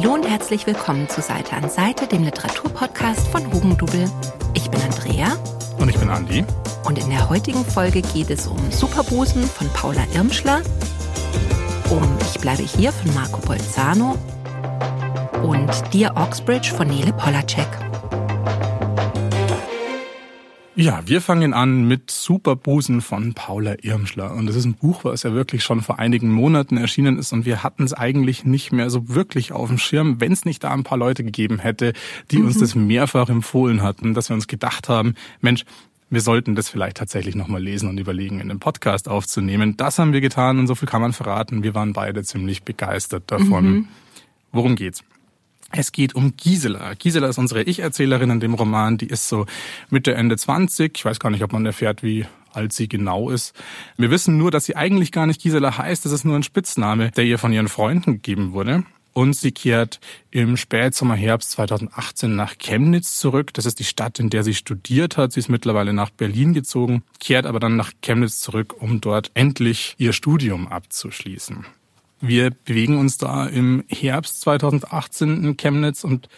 Hallo und herzlich willkommen zu Seite an Seite, dem Literaturpodcast von Hugendubel. Ich bin Andrea. Und ich bin Andi. Und in der heutigen Folge geht es um Superbusen von Paula Irmschler, um Ich bleibe hier von Marco Bolzano und Dear Oxbridge von Nele Polacek. Ja, wir fangen an mit Superbusen von Paula Irmschler. Und das ist ein Buch, was ja wirklich schon vor einigen Monaten erschienen ist. Und wir hatten es eigentlich nicht mehr so wirklich auf dem Schirm, wenn es nicht da ein paar Leute gegeben hätte, die mhm. uns das mehrfach empfohlen hatten, dass wir uns gedacht haben, Mensch, wir sollten das vielleicht tatsächlich nochmal lesen und überlegen, in den Podcast aufzunehmen. Das haben wir getan und so viel kann man verraten. Wir waren beide ziemlich begeistert davon. Mhm. Worum geht's? Es geht um Gisela. Gisela ist unsere Ich-Erzählerin in dem Roman. Die ist so Mitte, Ende 20. Ich weiß gar nicht, ob man erfährt, wie alt sie genau ist. Wir wissen nur, dass sie eigentlich gar nicht Gisela heißt. Das ist nur ein Spitzname, der ihr von ihren Freunden gegeben wurde. Und sie kehrt im Spätsommer, Herbst 2018 nach Chemnitz zurück. Das ist die Stadt, in der sie studiert hat. Sie ist mittlerweile nach Berlin gezogen, kehrt aber dann nach Chemnitz zurück, um dort endlich ihr Studium abzuschließen. Wir bewegen uns da im Herbst 2018 in Chemnitz und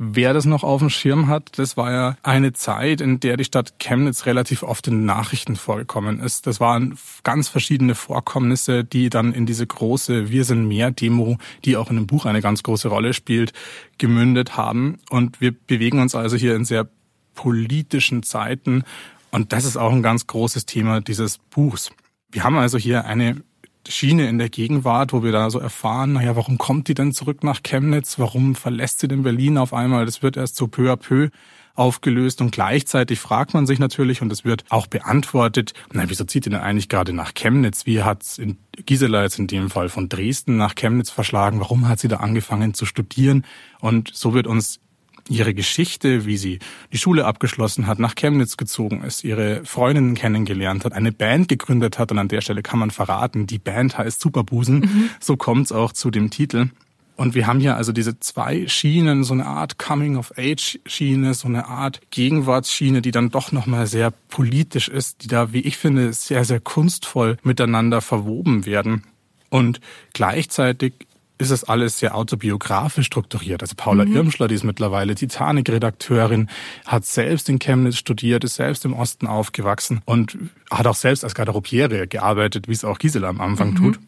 Wer das noch auf dem Schirm hat, das war ja eine Zeit, in der die Stadt Chemnitz relativ oft in Nachrichten vorgekommen ist. Das waren ganz verschiedene Vorkommnisse, die dann in diese große Wir sind mehr Demo, die auch in dem Buch eine ganz große Rolle spielt, gemündet haben. Und wir bewegen uns also hier in sehr politischen Zeiten. Und das ist auch ein ganz großes Thema dieses Buchs. Wir haben also hier eine Schiene in der Gegenwart, wo wir da so erfahren, naja, warum kommt die denn zurück nach Chemnitz? Warum verlässt sie denn Berlin auf einmal? Das wird erst so peu à peu aufgelöst und gleichzeitig fragt man sich natürlich und es wird auch beantwortet, na, wieso zieht ihr denn eigentlich gerade nach Chemnitz? Wie hat's in Gisela jetzt in dem Fall von Dresden nach Chemnitz verschlagen? Warum hat sie da angefangen zu studieren? Und so wird uns ihre Geschichte, wie sie die Schule abgeschlossen hat, nach Chemnitz gezogen ist, ihre Freundinnen kennengelernt hat, eine Band gegründet hat und an der Stelle kann man verraten, die Band heißt Superbusen. Mhm. So kommt's auch zu dem Titel. Und wir haben hier also diese zwei Schienen, so eine Art Coming-of-Age-Schiene, so eine Art Gegenwartsschiene, die dann doch nochmal sehr politisch ist, die da, wie ich finde, sehr, sehr kunstvoll miteinander verwoben werden. Und gleichzeitig ist es alles sehr autobiografisch strukturiert. Also Paula mhm. Irmschler, die ist mittlerweile Titanic-Redakteurin, hat selbst in Chemnitz studiert, ist selbst im Osten aufgewachsen und hat auch selbst als Garderobiere gearbeitet, wie es auch Gisela am Anfang mhm. tut.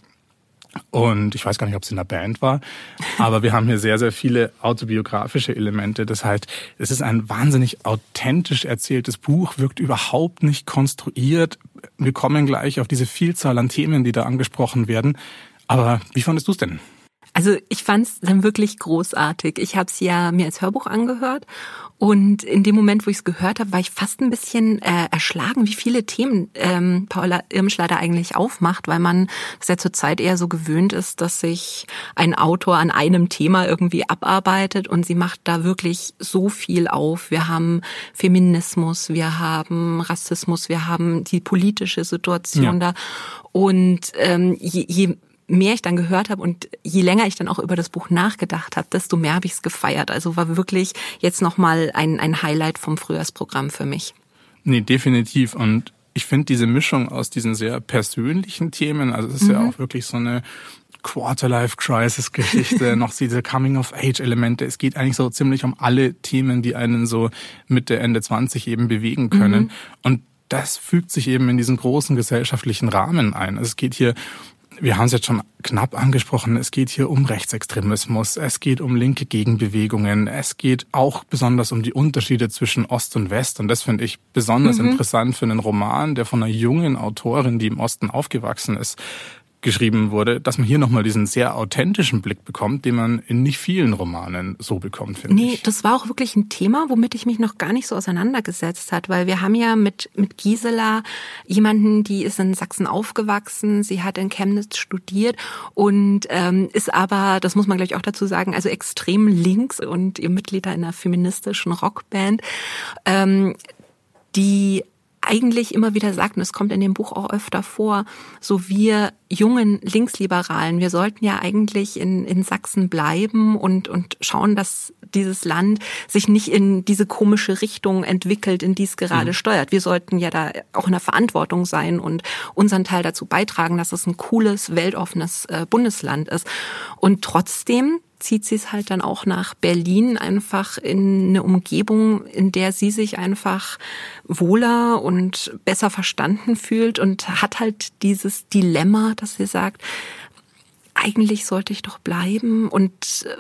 Und ich weiß gar nicht, ob sie in der Band war, aber wir haben hier sehr, sehr viele autobiografische Elemente. Das heißt, es ist ein wahnsinnig authentisch erzähltes Buch, wirkt überhaupt nicht konstruiert. Wir kommen gleich auf diese Vielzahl an Themen, die da angesprochen werden. Aber wie fandest du es denn? Also ich fand es dann wirklich großartig. Ich habe es ja mir als Hörbuch angehört und in dem Moment, wo ich es gehört habe, war ich fast ein bisschen äh, erschlagen, wie viele Themen ähm, Paula Irmschler da eigentlich aufmacht, weil man es ja zurzeit eher so gewöhnt ist, dass sich ein Autor an einem Thema irgendwie abarbeitet und sie macht da wirklich so viel auf. Wir haben Feminismus, wir haben Rassismus, wir haben die politische Situation ja. da und ähm, je, je mehr ich dann gehört habe und je länger ich dann auch über das Buch nachgedacht habe, desto mehr habe ich es gefeiert. Also war wirklich jetzt nochmal ein, ein Highlight vom Frühjahrsprogramm für mich. Nee, definitiv. Und ich finde diese Mischung aus diesen sehr persönlichen Themen, also es ist mhm. ja auch wirklich so eine Quarterlife-Crisis-Geschichte, noch diese Coming-of-Age-Elemente. Es geht eigentlich so ziemlich um alle Themen, die einen so Mitte, Ende 20 eben bewegen können. Mhm. Und das fügt sich eben in diesen großen gesellschaftlichen Rahmen ein. Also es geht hier wir haben es jetzt schon knapp angesprochen, es geht hier um Rechtsextremismus, es geht um linke Gegenbewegungen, es geht auch besonders um die Unterschiede zwischen Ost und West. Und das finde ich besonders mhm. interessant für einen Roman, der von einer jungen Autorin, die im Osten aufgewachsen ist, geschrieben wurde, dass man hier nochmal diesen sehr authentischen Blick bekommt, den man in nicht vielen Romanen so bekommt, finde nee, ich. Nee, das war auch wirklich ein Thema, womit ich mich noch gar nicht so auseinandergesetzt hat, weil wir haben ja mit, mit Gisela jemanden, die ist in Sachsen aufgewachsen, sie hat in Chemnitz studiert und ähm, ist aber, das muss man gleich auch dazu sagen, also extrem links und ihr Mitglied einer feministischen Rockband. Ähm, die eigentlich immer wieder sagt, und es kommt in dem Buch auch öfter vor, so wir jungen Linksliberalen, wir sollten ja eigentlich in, in Sachsen bleiben und, und schauen, dass dieses Land sich nicht in diese komische Richtung entwickelt, in die es gerade mhm. steuert. Wir sollten ja da auch in der Verantwortung sein und unseren Teil dazu beitragen, dass es ein cooles, weltoffenes äh, Bundesland ist. Und trotzdem zieht sie es halt dann auch nach Berlin, einfach in eine Umgebung, in der sie sich einfach wohler und besser verstanden fühlt und hat halt dieses Dilemma, dass sie sagt, eigentlich sollte ich doch bleiben und äh,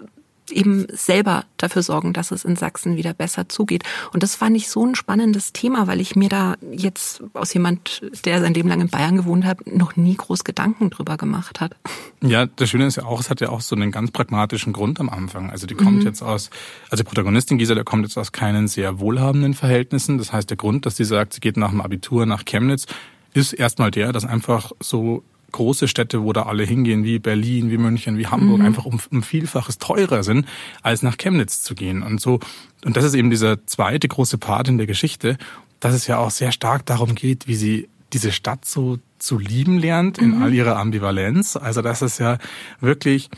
eben selber dafür sorgen, dass es in Sachsen wieder besser zugeht. Und das fand ich so ein spannendes Thema, weil ich mir da jetzt aus jemand, der sein Leben lang in Bayern gewohnt hat, noch nie groß Gedanken drüber gemacht hat. Ja, das Schöne ist ja auch, es hat ja auch so einen ganz pragmatischen Grund am Anfang. Also die kommt mhm. jetzt aus, also die Protagonistin Gisela kommt jetzt aus keinen sehr wohlhabenden Verhältnissen. Das heißt, der Grund, dass sie sagt, sie geht nach dem Abitur nach Chemnitz, ist erstmal der, dass einfach so große Städte, wo da alle hingehen, wie Berlin, wie München, wie Hamburg, mhm. einfach um, um Vielfaches teurer sind, als nach Chemnitz zu gehen. Und so, und das ist eben dieser zweite große Part in der Geschichte, dass es ja auch sehr stark darum geht, wie sie diese Stadt so zu lieben lernt in mhm. all ihrer Ambivalenz. Also das ist ja wirklich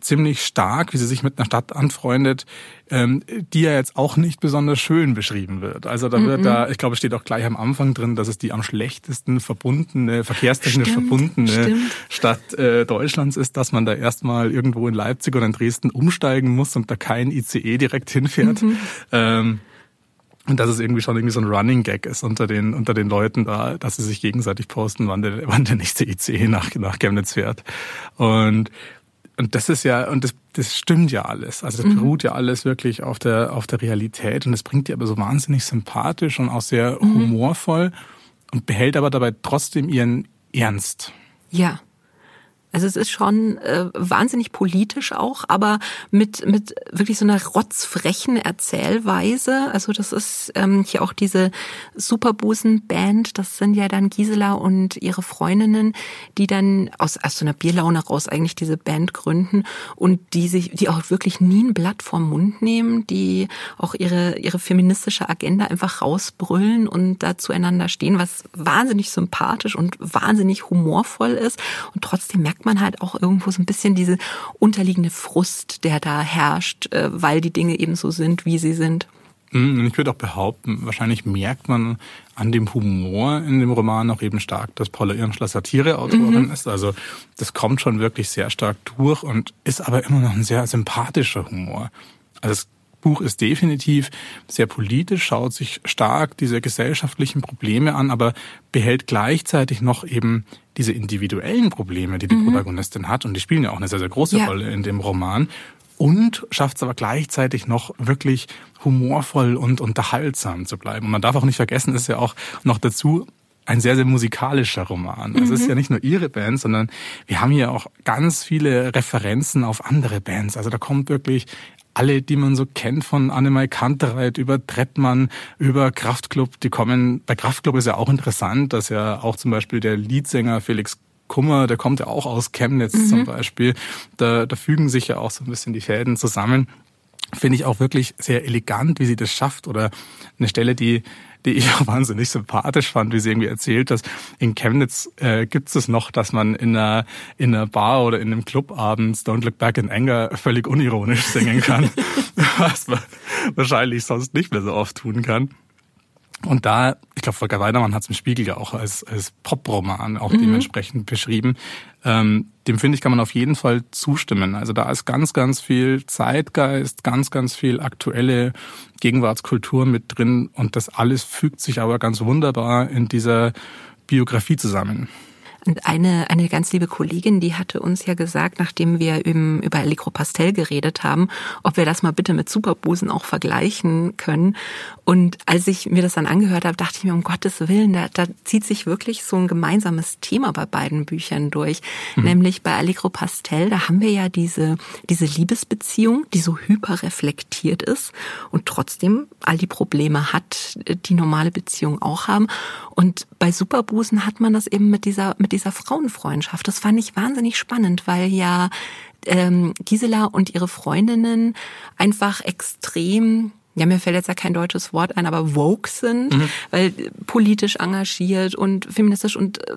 ziemlich stark, wie sie sich mit einer Stadt anfreundet, ähm, die ja jetzt auch nicht besonders schön beschrieben wird. Also da wird mm -mm. da, ich glaube, steht auch gleich am Anfang drin, dass es die am schlechtesten verbundene, verkehrstechnisch stimmt, verbundene stimmt. Stadt äh, Deutschlands ist, dass man da erstmal irgendwo in Leipzig oder in Dresden umsteigen muss und da kein ICE direkt hinfährt. Mhm. Ähm, und dass es irgendwie schon irgendwie so ein Running Gag ist unter den, unter den Leuten da, dass sie sich gegenseitig posten, wann der, wann der nächste ICE nach, nach Chemnitz fährt. Und und das ist ja, und das, das stimmt ja alles. Also das mhm. beruht ja alles wirklich auf der, auf der Realität und das bringt die aber so wahnsinnig sympathisch und auch sehr mhm. humorvoll und behält aber dabei trotzdem ihren Ernst. Ja. Also es ist schon äh, wahnsinnig politisch auch, aber mit mit wirklich so einer rotzfrechen Erzählweise. Also das ist ähm, hier auch diese Superbusen-Band. Das sind ja dann Gisela und ihre Freundinnen, die dann aus, aus so einer Bierlaune raus eigentlich diese Band gründen und die sich, die auch wirklich nie ein Blatt vom Mund nehmen, die auch ihre ihre feministische Agenda einfach rausbrüllen und da zueinander stehen, was wahnsinnig sympathisch und wahnsinnig humorvoll ist und trotzdem merkt merkt man halt auch irgendwo so ein bisschen diese unterliegende Frust, der da herrscht, äh, weil die Dinge eben so sind, wie sie sind. Mhm, und ich würde auch behaupten, wahrscheinlich merkt man an dem Humor in dem Roman auch eben stark, dass Paula Irmschler Satireautorin mhm. ist. Also das kommt schon wirklich sehr stark durch und ist aber immer noch ein sehr sympathischer Humor. Also das Buch ist definitiv sehr politisch, schaut sich stark diese gesellschaftlichen Probleme an, aber behält gleichzeitig noch eben diese individuellen Probleme, die die mhm. Protagonistin hat, und die spielen ja auch eine sehr, sehr große ja. Rolle in dem Roman, und schafft es aber gleichzeitig noch wirklich humorvoll und unterhaltsam zu bleiben. Und man darf auch nicht vergessen, ist ja auch noch dazu ein sehr, sehr musikalischer Roman. Mhm. es ist ja nicht nur ihre Band, sondern wir haben hier auch ganz viele Referenzen auf andere Bands. Also da kommt wirklich alle, die man so kennt, von Annemai Kantereit über Trettmann, über Kraftklub, die kommen, bei Kraftklub ist ja auch interessant, dass ja auch zum Beispiel der Leadsänger Felix Kummer, der kommt ja auch aus Chemnitz mhm. zum Beispiel. Da, da fügen sich ja auch so ein bisschen die Fäden zusammen. Finde ich auch wirklich sehr elegant, wie sie das schafft. Oder eine Stelle, die die ich auch wahnsinnig sympathisch fand, wie sie irgendwie erzählt, dass in Chemnitz äh, gibt es noch, dass man in einer, in einer Bar oder in einem Club abends Don't Look Back in Anger völlig unironisch singen kann, was man wahrscheinlich sonst nicht mehr so oft tun kann. Und da, ich glaube, Volker Weidermann hat es im Spiegel ja auch als, als Poproman auch mhm. dementsprechend beschrieben. Ähm, dem finde ich, kann man auf jeden Fall zustimmen. Also da ist ganz, ganz viel Zeitgeist, ganz, ganz viel aktuelle Gegenwartskultur mit drin und das alles fügt sich aber ganz wunderbar in dieser Biografie zusammen. Und eine, eine ganz liebe Kollegin, die hatte uns ja gesagt, nachdem wir eben über Allegro Pastel geredet haben, ob wir das mal bitte mit Superbusen auch vergleichen können. Und als ich mir das dann angehört habe, dachte ich mir, um Gottes Willen, da, da zieht sich wirklich so ein gemeinsames Thema bei beiden Büchern durch. Mhm. Nämlich bei Allegro Pastel, da haben wir ja diese, diese Liebesbeziehung, die so hyperreflektiert ist und trotzdem all die Probleme hat, die normale Beziehungen auch haben. Und bei Superbusen hat man das eben mit dieser, mit dieser Frauenfreundschaft. Das fand ich wahnsinnig spannend, weil ja ähm, Gisela und ihre Freundinnen einfach extrem ja, mir fällt jetzt ja kein deutsches Wort ein, aber woke sind, mhm. weil politisch engagiert und feministisch und äh,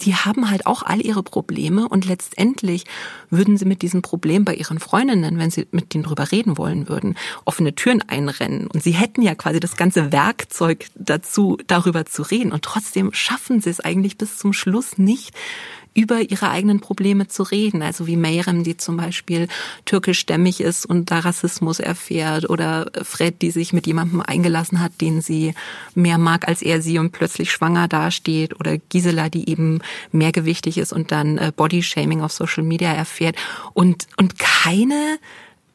die haben halt auch all ihre Probleme und letztendlich würden sie mit diesem Problem bei ihren Freundinnen, wenn sie mit denen drüber reden wollen würden, offene Türen einrennen. Und sie hätten ja quasi das ganze Werkzeug dazu, darüber zu reden. Und trotzdem schaffen sie es eigentlich bis zum Schluss nicht, über ihre eigenen Probleme zu reden. Also wie Meyrem, die zum Beispiel türkischstämmig ist und da Rassismus erfährt oder Fred, die sich mit jemandem eingelassen hat, den sie mehr mag als er sie und plötzlich schwanger dasteht oder Gisela, die eben mehrgewichtig ist und dann äh, Bodyshaming auf Social Media erfährt und, und keine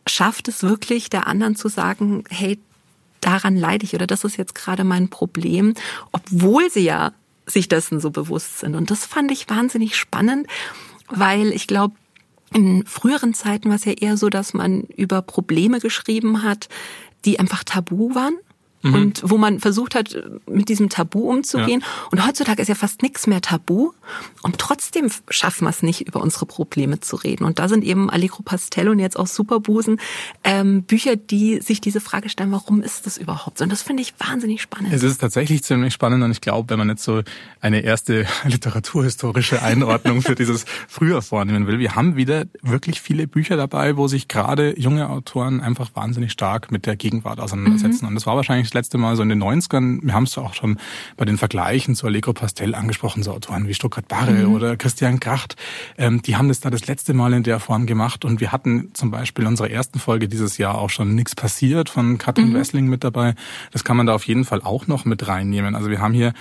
schafft es wirklich, der anderen zu sagen, hey, daran leide ich oder das ist jetzt gerade mein Problem, obwohl sie ja sich dessen so bewusst sind. Und das fand ich wahnsinnig spannend, weil ich glaube, in früheren Zeiten war es ja eher so, dass man über Probleme geschrieben hat, die einfach tabu waren mhm. und wo man versucht hat, mit diesem Tabu umzugehen. Ja. Und heutzutage ist ja fast nichts mehr tabu und trotzdem schaffen wir es nicht, über unsere Probleme zu reden. Und da sind eben Allegro Pastel und jetzt auch Superbusen ähm, Bücher, die sich diese Frage stellen, warum ist das überhaupt so? Und das finde ich wahnsinnig spannend. Es ist tatsächlich ziemlich spannend und ich glaube, wenn man jetzt so eine erste literaturhistorische Einordnung für dieses früher vornehmen will, wir haben wieder wirklich viele Bücher dabei, wo sich gerade junge Autoren einfach wahnsinnig stark mit der Gegenwart auseinandersetzen. Mhm. Und das war wahrscheinlich das letzte Mal so in den 90ern, wir haben es auch schon bei den Vergleichen zu Allegro Pastel angesprochen, so Autoren wie Stuttgart Barre mhm. oder Christian Kracht, ähm, die haben das da das letzte Mal in der Form gemacht und wir hatten zum Beispiel in unserer ersten Folge dieses Jahr auch schon nichts passiert von Katrin mhm. Wessling mit dabei. Das kann man da auf jeden Fall auch noch mit reinnehmen. Also wir haben hier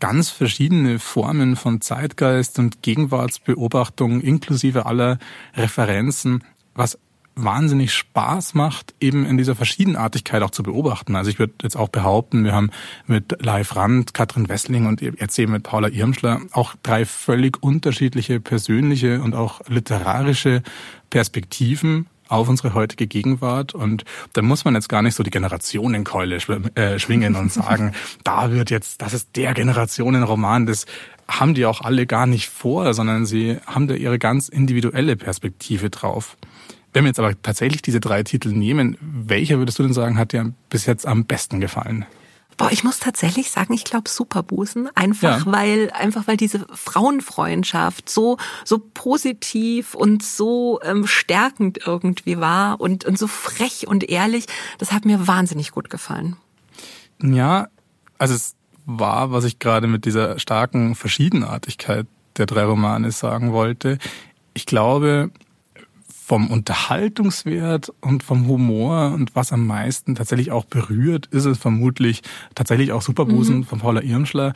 ganz verschiedene Formen von Zeitgeist und Gegenwartsbeobachtung inklusive aller Referenzen, was wahnsinnig Spaß macht, eben in dieser Verschiedenartigkeit auch zu beobachten. Also ich würde jetzt auch behaupten, wir haben mit Live Rand, Katrin Wessling und jetzt eben mit Paula Irmschler auch drei völlig unterschiedliche persönliche und auch literarische Perspektiven auf unsere heutige Gegenwart. Und da muss man jetzt gar nicht so die Generationenkeule äh, schwingen und sagen, da wird jetzt, das ist der Generationenroman, das haben die auch alle gar nicht vor, sondern sie haben da ihre ganz individuelle Perspektive drauf. Wenn wir jetzt aber tatsächlich diese drei Titel nehmen, welcher würdest du denn sagen, hat dir bis jetzt am besten gefallen? Boah, ich muss tatsächlich sagen, ich glaube Superbusen, einfach ja. weil einfach weil diese Frauenfreundschaft so so positiv und so ähm, stärkend irgendwie war und und so frech und ehrlich, das hat mir wahnsinnig gut gefallen. Ja, also es war, was ich gerade mit dieser starken Verschiedenartigkeit der drei Romane sagen wollte. Ich glaube, vom Unterhaltungswert und vom Humor und was am meisten tatsächlich auch berührt, ist es vermutlich tatsächlich auch Superbusen mhm. von Paula Irmschler.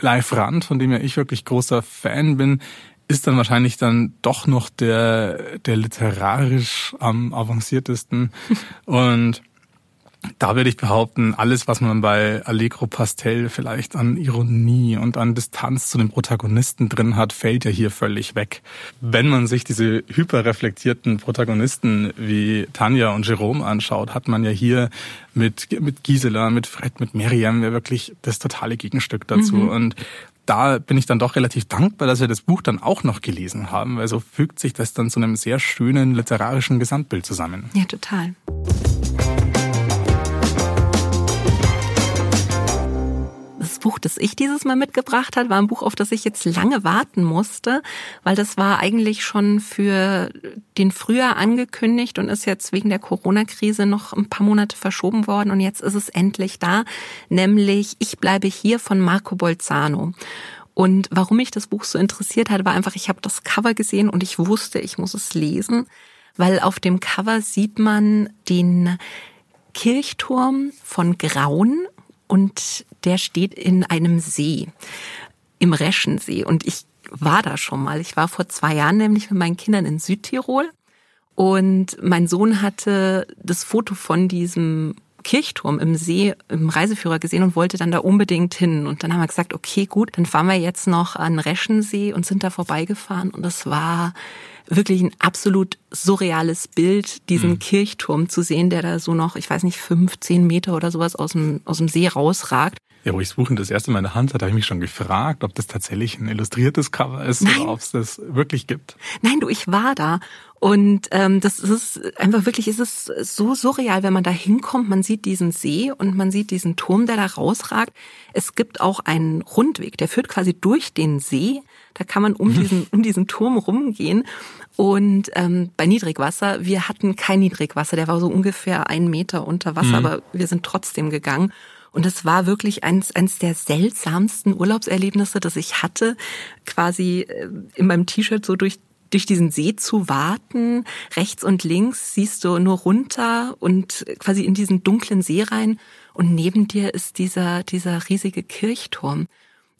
Live Rand, von dem ja ich wirklich großer Fan bin, ist dann wahrscheinlich dann doch noch der, der literarisch am avanciertesten. und da würde ich behaupten, alles, was man bei Allegro Pastel vielleicht an Ironie und an Distanz zu den Protagonisten drin hat, fällt ja hier völlig weg. Wenn man sich diese hyperreflektierten Protagonisten wie Tanja und Jerome anschaut, hat man ja hier mit, mit Gisela, mit Fred, mit Miriam ja wirklich das totale Gegenstück dazu. Mhm. Und da bin ich dann doch relativ dankbar, dass wir das Buch dann auch noch gelesen haben, weil so fügt sich das dann zu einem sehr schönen literarischen Gesamtbild zusammen. Ja, total. Buch, das ich dieses Mal mitgebracht hat, war ein Buch, auf das ich jetzt lange warten musste, weil das war eigentlich schon für den Frühjahr angekündigt und ist jetzt wegen der Corona-Krise noch ein paar Monate verschoben worden und jetzt ist es endlich da, nämlich Ich bleibe hier von Marco Bolzano. Und warum mich das Buch so interessiert hat, war einfach, ich habe das Cover gesehen und ich wusste, ich muss es lesen, weil auf dem Cover sieht man den Kirchturm von Graun und der steht in einem See, im Reschensee. Und ich war da schon mal. Ich war vor zwei Jahren nämlich mit meinen Kindern in Südtirol. Und mein Sohn hatte das Foto von diesem Kirchturm im See im Reiseführer gesehen und wollte dann da unbedingt hin. Und dann haben wir gesagt, okay, gut, dann fahren wir jetzt noch an Reschensee und sind da vorbeigefahren. Und es war wirklich ein absolut surreales Bild, diesen mhm. Kirchturm zu sehen, der da so noch, ich weiß nicht, 15 Meter oder sowas aus dem, aus dem See rausragt. Ja, wo ich das Buch das erste Mal in der Hand hatte, habe ich mich schon gefragt, ob das tatsächlich ein illustriertes Cover ist Nein. oder ob es das wirklich gibt. Nein, du, ich war da. Und ähm, das ist einfach wirklich, ist es so surreal, wenn man da hinkommt. Man sieht diesen See und man sieht diesen Turm, der da rausragt. Es gibt auch einen Rundweg, der führt quasi durch den See. Da kann man um diesen, um diesen Turm rumgehen. Und ähm, bei Niedrigwasser, wir hatten kein Niedrigwasser, der war so ungefähr einen Meter unter Wasser, mhm. aber wir sind trotzdem gegangen. Und es war wirklich eins, eins der seltsamsten Urlaubserlebnisse, das ich hatte, quasi äh, in meinem T-Shirt so durch durch diesen See zu warten. Rechts und links siehst du nur runter und quasi in diesen dunklen See rein. Und neben dir ist dieser, dieser riesige Kirchturm.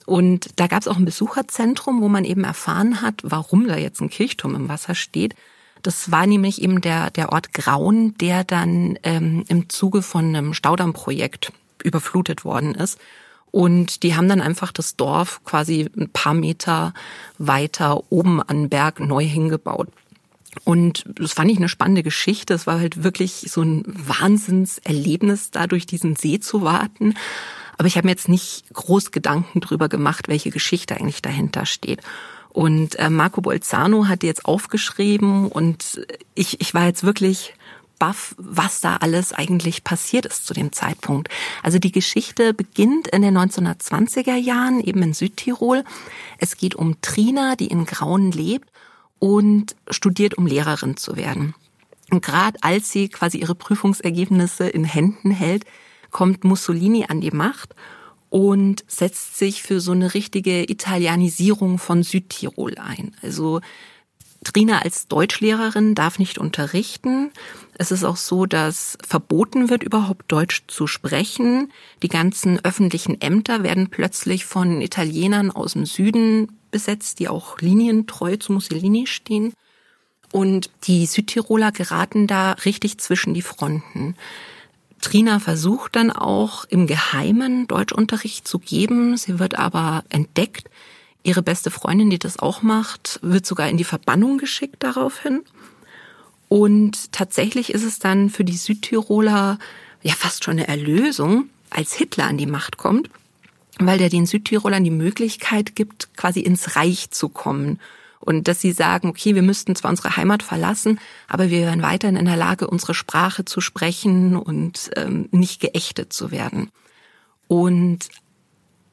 Und da gab es auch ein Besucherzentrum, wo man eben erfahren hat, warum da jetzt ein Kirchturm im Wasser steht. Das war nämlich eben der, der Ort Graun, der dann ähm, im Zuge von einem Staudammprojekt überflutet worden ist. Und die haben dann einfach das Dorf quasi ein paar Meter weiter oben an Berg neu hingebaut. Und das fand ich eine spannende Geschichte. Es war halt wirklich so ein Wahnsinnserlebnis, da durch diesen See zu warten. Aber ich habe mir jetzt nicht groß Gedanken drüber gemacht, welche Geschichte eigentlich dahinter steht. Und äh, Marco Bolzano hat jetzt aufgeschrieben und ich, ich war jetzt wirklich baff, was da alles eigentlich passiert ist zu dem Zeitpunkt. Also die Geschichte beginnt in den 1920er Jahren eben in Südtirol. Es geht um Trina, die in Grauen lebt und studiert, um Lehrerin zu werden. Und gerade als sie quasi ihre Prüfungsergebnisse in Händen hält, kommt Mussolini an die Macht und setzt sich für so eine richtige Italianisierung von Südtirol ein. Also Trina als Deutschlehrerin darf nicht unterrichten. Es ist auch so, dass verboten wird, überhaupt Deutsch zu sprechen. Die ganzen öffentlichen Ämter werden plötzlich von Italienern aus dem Süden besetzt, die auch linientreu zu Mussolini stehen. Und die Südtiroler geraten da richtig zwischen die Fronten. Trina versucht dann auch im Geheimen Deutschunterricht zu geben. Sie wird aber entdeckt. Ihre beste Freundin, die das auch macht, wird sogar in die Verbannung geschickt daraufhin. Und tatsächlich ist es dann für die Südtiroler ja fast schon eine Erlösung, als Hitler an die Macht kommt, weil der den Südtirolern die Möglichkeit gibt, quasi ins Reich zu kommen und dass sie sagen, okay, wir müssten zwar unsere Heimat verlassen, aber wir wären weiterhin in der Lage, unsere Sprache zu sprechen und ähm, nicht geächtet zu werden. Und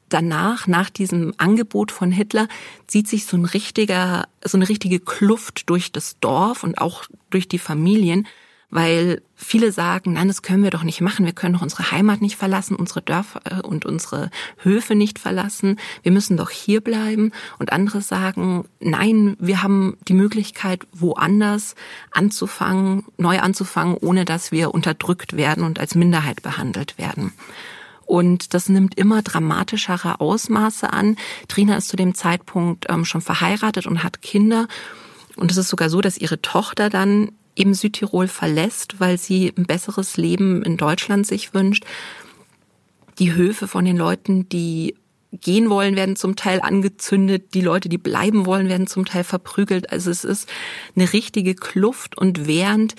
danach, nach diesem Angebot von Hitler, zieht sich so ein richtiger, so eine richtige Kluft durch das Dorf und auch durch die Familien, weil viele sagen, nein, das können wir doch nicht machen. Wir können doch unsere Heimat nicht verlassen, unsere Dörfer äh, und unsere Höfe nicht verlassen. Wir müssen doch hier bleiben. Und andere sagen, nein, wir haben die Möglichkeit, woanders anzufangen, neu anzufangen, ohne dass wir unterdrückt werden und als Minderheit behandelt werden. Und das nimmt immer dramatischere Ausmaße an. Trina ist zu dem Zeitpunkt ähm, schon verheiratet und hat Kinder. Und es ist sogar so, dass ihre Tochter dann eben Südtirol verlässt, weil sie ein besseres Leben in Deutschland sich wünscht. Die Höfe von den Leuten, die gehen wollen, werden zum Teil angezündet. Die Leute, die bleiben wollen, werden zum Teil verprügelt. Also es ist eine richtige Kluft. Und während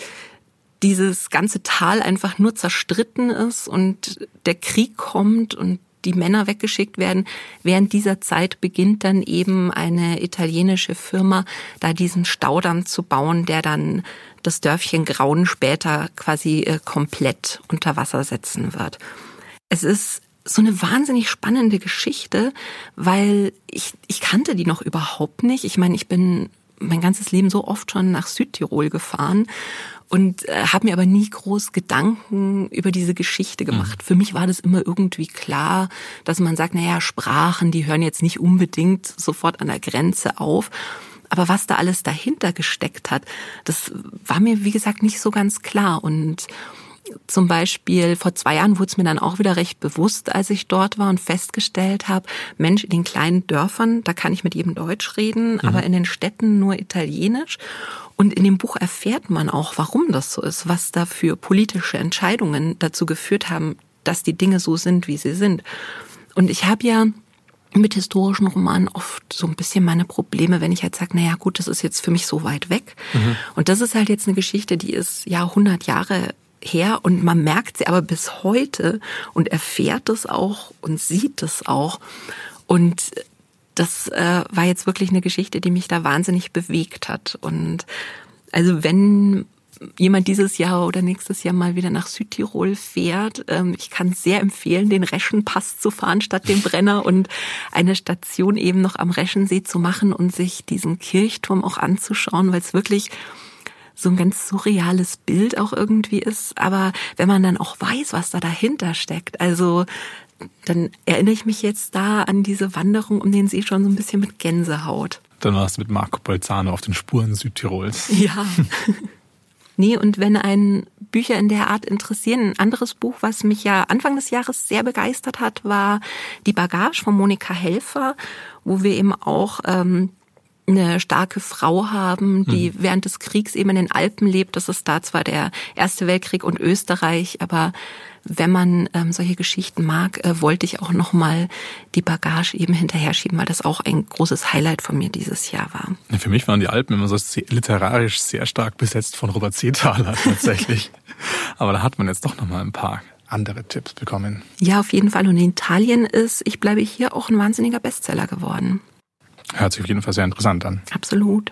dieses ganze Tal einfach nur zerstritten ist und der Krieg kommt und die Männer weggeschickt werden. Während dieser Zeit beginnt dann eben eine italienische Firma, da diesen Staudamm zu bauen, der dann das Dörfchen Grauen später quasi äh, komplett unter Wasser setzen wird. Es ist so eine wahnsinnig spannende Geschichte, weil ich, ich kannte die noch überhaupt nicht. Ich meine, ich bin mein ganzes Leben so oft schon nach Südtirol gefahren und äh, habe mir aber nie groß Gedanken über diese Geschichte gemacht. Mhm. Für mich war das immer irgendwie klar, dass man sagt, naja, Sprachen, die hören jetzt nicht unbedingt sofort an der Grenze auf. Aber was da alles dahinter gesteckt hat, das war mir, wie gesagt, nicht so ganz klar. Und zum Beispiel vor zwei Jahren wurde es mir dann auch wieder recht bewusst, als ich dort war und festgestellt habe, Mensch, in den kleinen Dörfern, da kann ich mit jedem Deutsch reden, mhm. aber in den Städten nur Italienisch. Und in dem Buch erfährt man auch, warum das so ist, was da für politische Entscheidungen dazu geführt haben, dass die Dinge so sind, wie sie sind. Und ich habe ja mit historischen Romanen oft so ein bisschen meine Probleme, wenn ich halt sage, naja gut, das ist jetzt für mich so weit weg. Mhm. Und das ist halt jetzt eine Geschichte, die ist ja 100 Jahre her und man merkt sie aber bis heute und erfährt es auch und sieht es auch. Und das äh, war jetzt wirklich eine Geschichte, die mich da wahnsinnig bewegt hat. Und also wenn jemand dieses Jahr oder nächstes Jahr mal wieder nach Südtirol fährt, ähm, ich kann sehr empfehlen, den Reschenpass zu fahren statt dem Brenner und eine Station eben noch am Reschensee zu machen und sich diesen Kirchturm auch anzuschauen, weil es wirklich so ein ganz surreales Bild auch irgendwie ist. Aber wenn man dann auch weiß, was da dahinter steckt, also dann erinnere ich mich jetzt da an diese Wanderung um den See schon so ein bisschen mit Gänsehaut. Dann warst du mit Marco Bolzano auf den Spuren Südtirols. Ja. nee, und wenn einen Bücher in der Art interessieren, ein anderes Buch, was mich ja Anfang des Jahres sehr begeistert hat, war Die Bagage von Monika Helfer, wo wir eben auch ähm, eine starke Frau haben, die mhm. während des Kriegs eben in den Alpen lebt. Das ist da zwar der Erste Weltkrieg und Österreich, aber wenn man ähm, solche Geschichten mag, äh, wollte ich auch nochmal die Bagage eben hinterher schieben, weil das auch ein großes Highlight von mir dieses Jahr war. Für mich waren die Alpen immer so literarisch sehr stark besetzt von Robert Seethaler tatsächlich. Aber da hat man jetzt doch nochmal ein paar andere Tipps bekommen. Ja, auf jeden Fall. Und in Italien ist Ich bleibe hier auch ein wahnsinniger Bestseller geworden. Hört sich auf jeden Fall sehr interessant an. Absolut.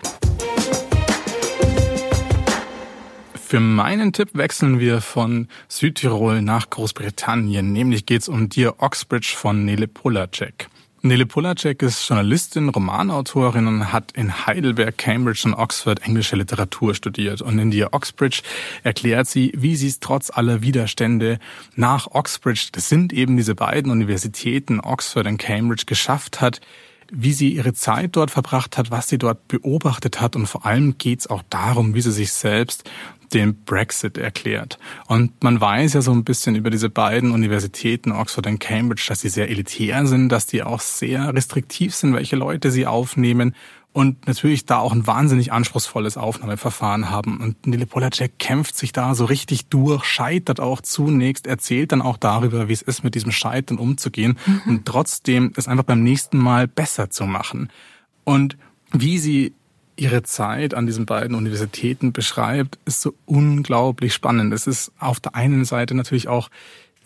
Für meinen Tipp wechseln wir von Südtirol nach Großbritannien. Nämlich geht es um Dear Oxbridge von Nele Polacek. Nele Polacek ist Journalistin, Romanautorin und hat in Heidelberg, Cambridge und Oxford englische Literatur studiert. Und in Dear Oxbridge erklärt sie, wie sie es trotz aller Widerstände nach Oxbridge, das sind eben diese beiden Universitäten, Oxford und Cambridge, geschafft hat, wie sie ihre Zeit dort verbracht hat, was sie dort beobachtet hat und vor allem geht es auch darum, wie sie sich selbst den Brexit erklärt. Und man weiß ja so ein bisschen über diese beiden Universitäten, Oxford und Cambridge, dass sie sehr elitär sind, dass die auch sehr restriktiv sind, welche Leute sie aufnehmen und natürlich da auch ein wahnsinnig anspruchsvolles Aufnahmeverfahren haben. Und Nele Polacek kämpft sich da so richtig durch, scheitert auch zunächst, erzählt dann auch darüber, wie es ist, mit diesem Scheitern umzugehen mhm. und trotzdem es einfach beim nächsten Mal besser zu machen. Und wie sie ihre Zeit an diesen beiden Universitäten beschreibt, ist so unglaublich spannend. Es ist auf der einen Seite natürlich auch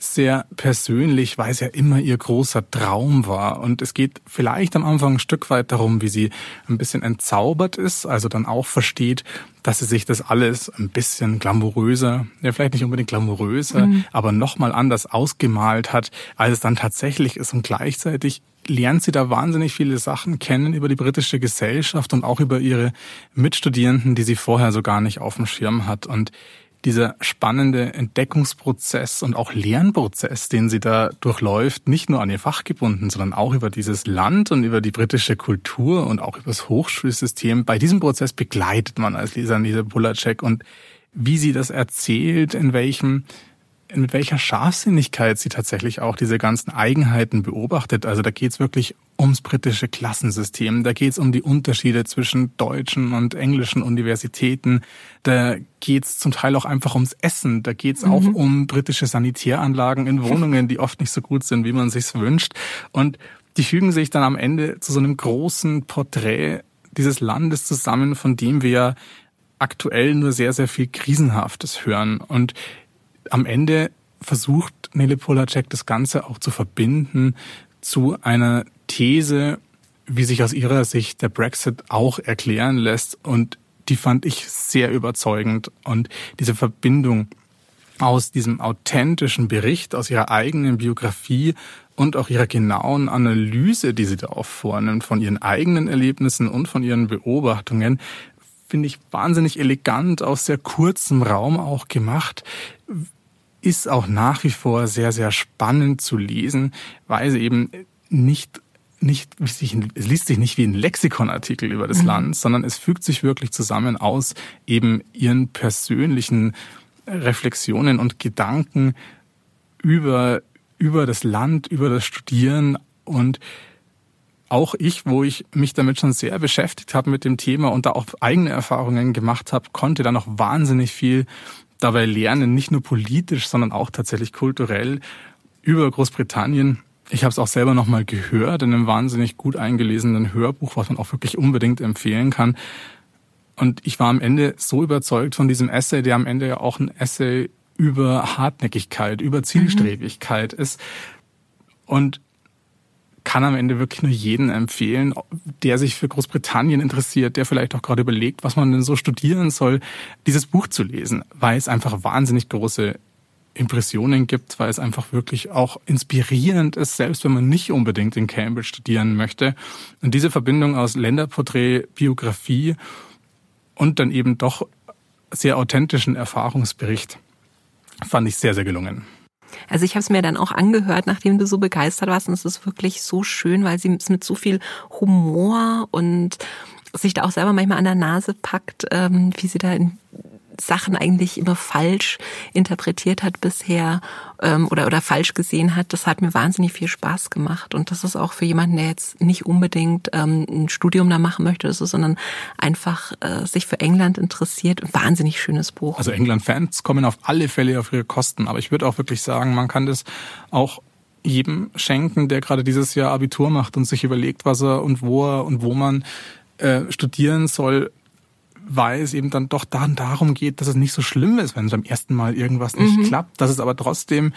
sehr persönlich, weil es ja immer ihr großer Traum war. Und es geht vielleicht am Anfang ein Stück weit darum, wie sie ein bisschen entzaubert ist, also dann auch versteht, dass sie sich das alles ein bisschen glamouröser, ja vielleicht nicht unbedingt glamouröser, mhm. aber nochmal anders ausgemalt hat, als es dann tatsächlich ist. Und gleichzeitig lernt sie da wahnsinnig viele Sachen kennen über die britische Gesellschaft und auch über ihre Mitstudierenden, die sie vorher so gar nicht auf dem Schirm hat. Und dieser spannende Entdeckungsprozess und auch Lernprozess, den sie da durchläuft, nicht nur an ihr Fach gebunden, sondern auch über dieses Land und über die britische Kultur und auch über das Hochschulsystem. Bei diesem Prozess begleitet man als Leser Lisa Bulacek und wie sie das erzählt, in welchem mit welcher Scharfsinnigkeit sie tatsächlich auch diese ganzen Eigenheiten beobachtet. Also da geht's wirklich ums britische Klassensystem, da geht's um die Unterschiede zwischen deutschen und englischen Universitäten, da geht's zum Teil auch einfach ums Essen, da geht's mhm. auch um britische Sanitäranlagen in Wohnungen, die oft nicht so gut sind, wie man sich's wünscht. Und die fügen sich dann am Ende zu so einem großen Porträt dieses Landes zusammen, von dem wir aktuell nur sehr, sehr viel Krisenhaftes hören. Und am Ende versucht Nele Polacek das Ganze auch zu verbinden zu einer These, wie sich aus ihrer Sicht der Brexit auch erklären lässt. Und die fand ich sehr überzeugend. Und diese Verbindung aus diesem authentischen Bericht, aus ihrer eigenen Biografie und auch ihrer genauen Analyse, die sie da auch vornimmt, von ihren eigenen Erlebnissen und von ihren Beobachtungen, finde ich wahnsinnig elegant, aus sehr kurzem Raum auch gemacht ist auch nach wie vor sehr, sehr spannend zu lesen, weil sie eben nicht nicht, es liest sich nicht wie ein Lexikonartikel über das mhm. Land, sondern es fügt sich wirklich zusammen aus eben ihren persönlichen Reflexionen und Gedanken über, über das Land, über das Studieren und auch ich, wo ich mich damit schon sehr beschäftigt habe mit dem Thema und da auch eigene Erfahrungen gemacht habe, konnte da noch wahnsinnig viel dabei lernen, nicht nur politisch, sondern auch tatsächlich kulturell über Großbritannien. Ich habe es auch selber nochmal gehört in einem wahnsinnig gut eingelesenen Hörbuch, was man auch wirklich unbedingt empfehlen kann. Und ich war am Ende so überzeugt von diesem Essay, der am Ende ja auch ein Essay über Hartnäckigkeit, über Zielstrebigkeit mhm. ist. Und kann am Ende wirklich nur jeden empfehlen, der sich für Großbritannien interessiert, der vielleicht auch gerade überlegt, was man denn so studieren soll, dieses Buch zu lesen, weil es einfach wahnsinnig große Impressionen gibt, weil es einfach wirklich auch inspirierend ist, selbst wenn man nicht unbedingt in Cambridge studieren möchte. Und diese Verbindung aus Länderporträt, Biografie und dann eben doch sehr authentischen Erfahrungsbericht. Fand ich sehr, sehr gelungen. Also ich habe es mir dann auch angehört, nachdem du so begeistert warst. Und es ist wirklich so schön, weil sie es mit so viel Humor und sich da auch selber manchmal an der Nase packt, ähm, wie sie da in Sachen eigentlich immer falsch interpretiert hat bisher ähm, oder, oder falsch gesehen hat, das hat mir wahnsinnig viel Spaß gemacht. Und das ist auch für jemanden, der jetzt nicht unbedingt ähm, ein Studium da machen möchte, so, sondern einfach äh, sich für England interessiert. Wahnsinnig schönes Buch. Also England-Fans kommen auf alle Fälle auf ihre Kosten. Aber ich würde auch wirklich sagen, man kann das auch jedem schenken, der gerade dieses Jahr Abitur macht und sich überlegt, was er und wo er und wo man äh, studieren soll weil es eben dann doch dann darum geht, dass es nicht so schlimm ist, wenn beim ersten Mal irgendwas nicht mhm. klappt, dass es aber trotzdem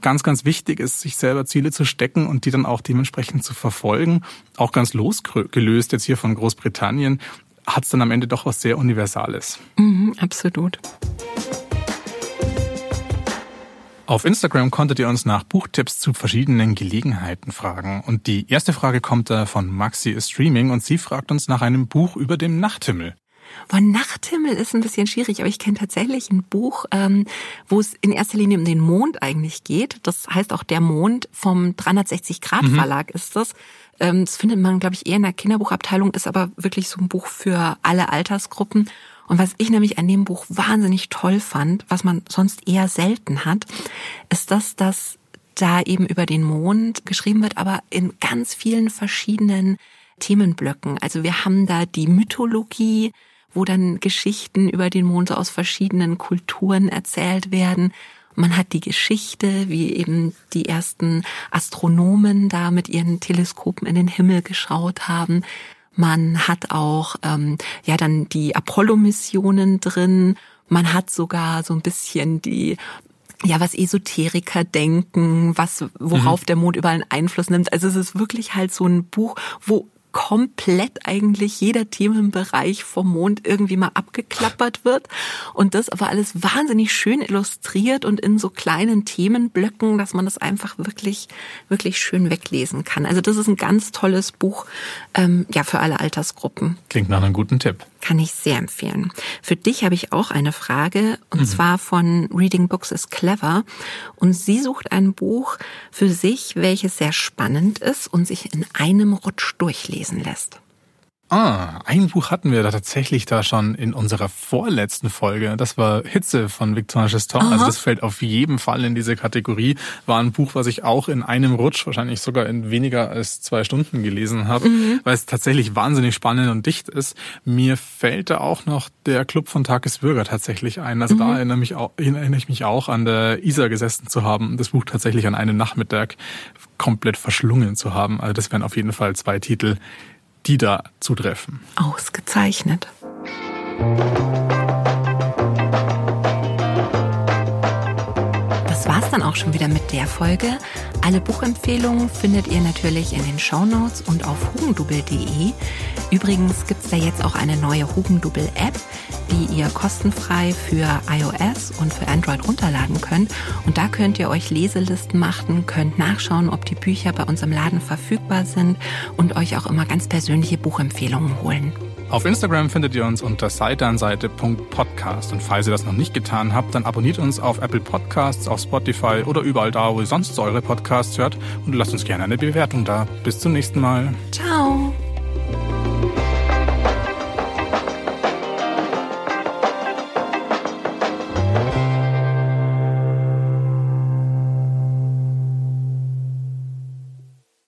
ganz, ganz wichtig ist, sich selber Ziele zu stecken und die dann auch dementsprechend zu verfolgen. Auch ganz losgelöst jetzt hier von Großbritannien hat es dann am Ende doch was sehr Universales. Mhm, absolut. Auf Instagram konntet ihr uns nach Buchtipps zu verschiedenen Gelegenheiten fragen. Und die erste Frage kommt da von Maxi Streaming und sie fragt uns nach einem Buch über den Nachthimmel. Boah, Nachthimmel ist ein bisschen schwierig, aber ich kenne tatsächlich ein Buch, ähm, wo es in erster Linie um den Mond eigentlich geht. Das heißt auch der Mond vom 360 Grad mhm. Verlag mhm. ist das. Ähm, das findet man, glaube ich, eher in der Kinderbuchabteilung, ist aber wirklich so ein Buch für alle Altersgruppen. Und was ich nämlich an dem Buch wahnsinnig toll fand, was man sonst eher selten hat, ist das, dass da eben über den Mond geschrieben wird, aber in ganz vielen verschiedenen Themenblöcken. Also wir haben da die Mythologie, wo dann Geschichten über den Mond so aus verschiedenen Kulturen erzählt werden. Man hat die Geschichte, wie eben die ersten Astronomen da mit ihren Teleskopen in den Himmel geschaut haben. Man hat auch ähm, ja dann die Apollo-Missionen drin. Man hat sogar so ein bisschen die ja, was Esoteriker denken, was, worauf mhm. der Mond überall einen Einfluss nimmt. Also es ist wirklich halt so ein Buch, wo komplett eigentlich jeder Themenbereich vom Mond irgendwie mal abgeklappert wird und das aber alles wahnsinnig schön illustriert und in so kleinen Themenblöcken, dass man das einfach wirklich, wirklich schön weglesen kann. Also das ist ein ganz tolles Buch, ähm, ja, für alle Altersgruppen. Klingt nach einem guten Tipp. Kann ich sehr empfehlen. Für dich habe ich auch eine Frage, und mhm. zwar von Reading Books is Clever. Und sie sucht ein Buch für sich, welches sehr spannend ist und sich in einem Rutsch durchlesen lässt. Ah, ein Buch hatten wir da tatsächlich da schon in unserer vorletzten Folge. Das war Hitze von Victor Geston. Also das fällt auf jeden Fall in diese Kategorie. War ein Buch, was ich auch in einem Rutsch, wahrscheinlich sogar in weniger als zwei Stunden gelesen habe, mhm. weil es tatsächlich wahnsinnig spannend und dicht ist. Mir fällt da auch noch der Club von Tagesbürger tatsächlich ein. Also mhm. da erinnere, mich auch, erinnere ich mich auch an der Isar gesessen zu haben, das Buch tatsächlich an einem Nachmittag komplett verschlungen zu haben. Also das wären auf jeden Fall zwei Titel, die da zutreffen. Ausgezeichnet. Das war's dann auch schon wieder mit der Folge. Alle Buchempfehlungen findet ihr natürlich in den Shownotes und auf hugendubel.de. Übrigens gibt's da jetzt auch eine neue Hugendubel-App, die ihr kostenfrei für iOS und für Android runterladen könnt. Und da könnt ihr euch Leselisten machen, könnt nachschauen, ob die Bücher bei uns im Laden verfügbar sind und euch auch immer ganz persönliche Buchempfehlungen holen. Auf Instagram findet ihr uns unter seiteanseite.podcast und falls ihr das noch nicht getan habt, dann abonniert uns auf Apple Podcasts, auf Spotify oder überall da, wo ihr sonst eure Podcasts hört und lasst uns gerne eine Bewertung da. Bis zum nächsten Mal. Ciao.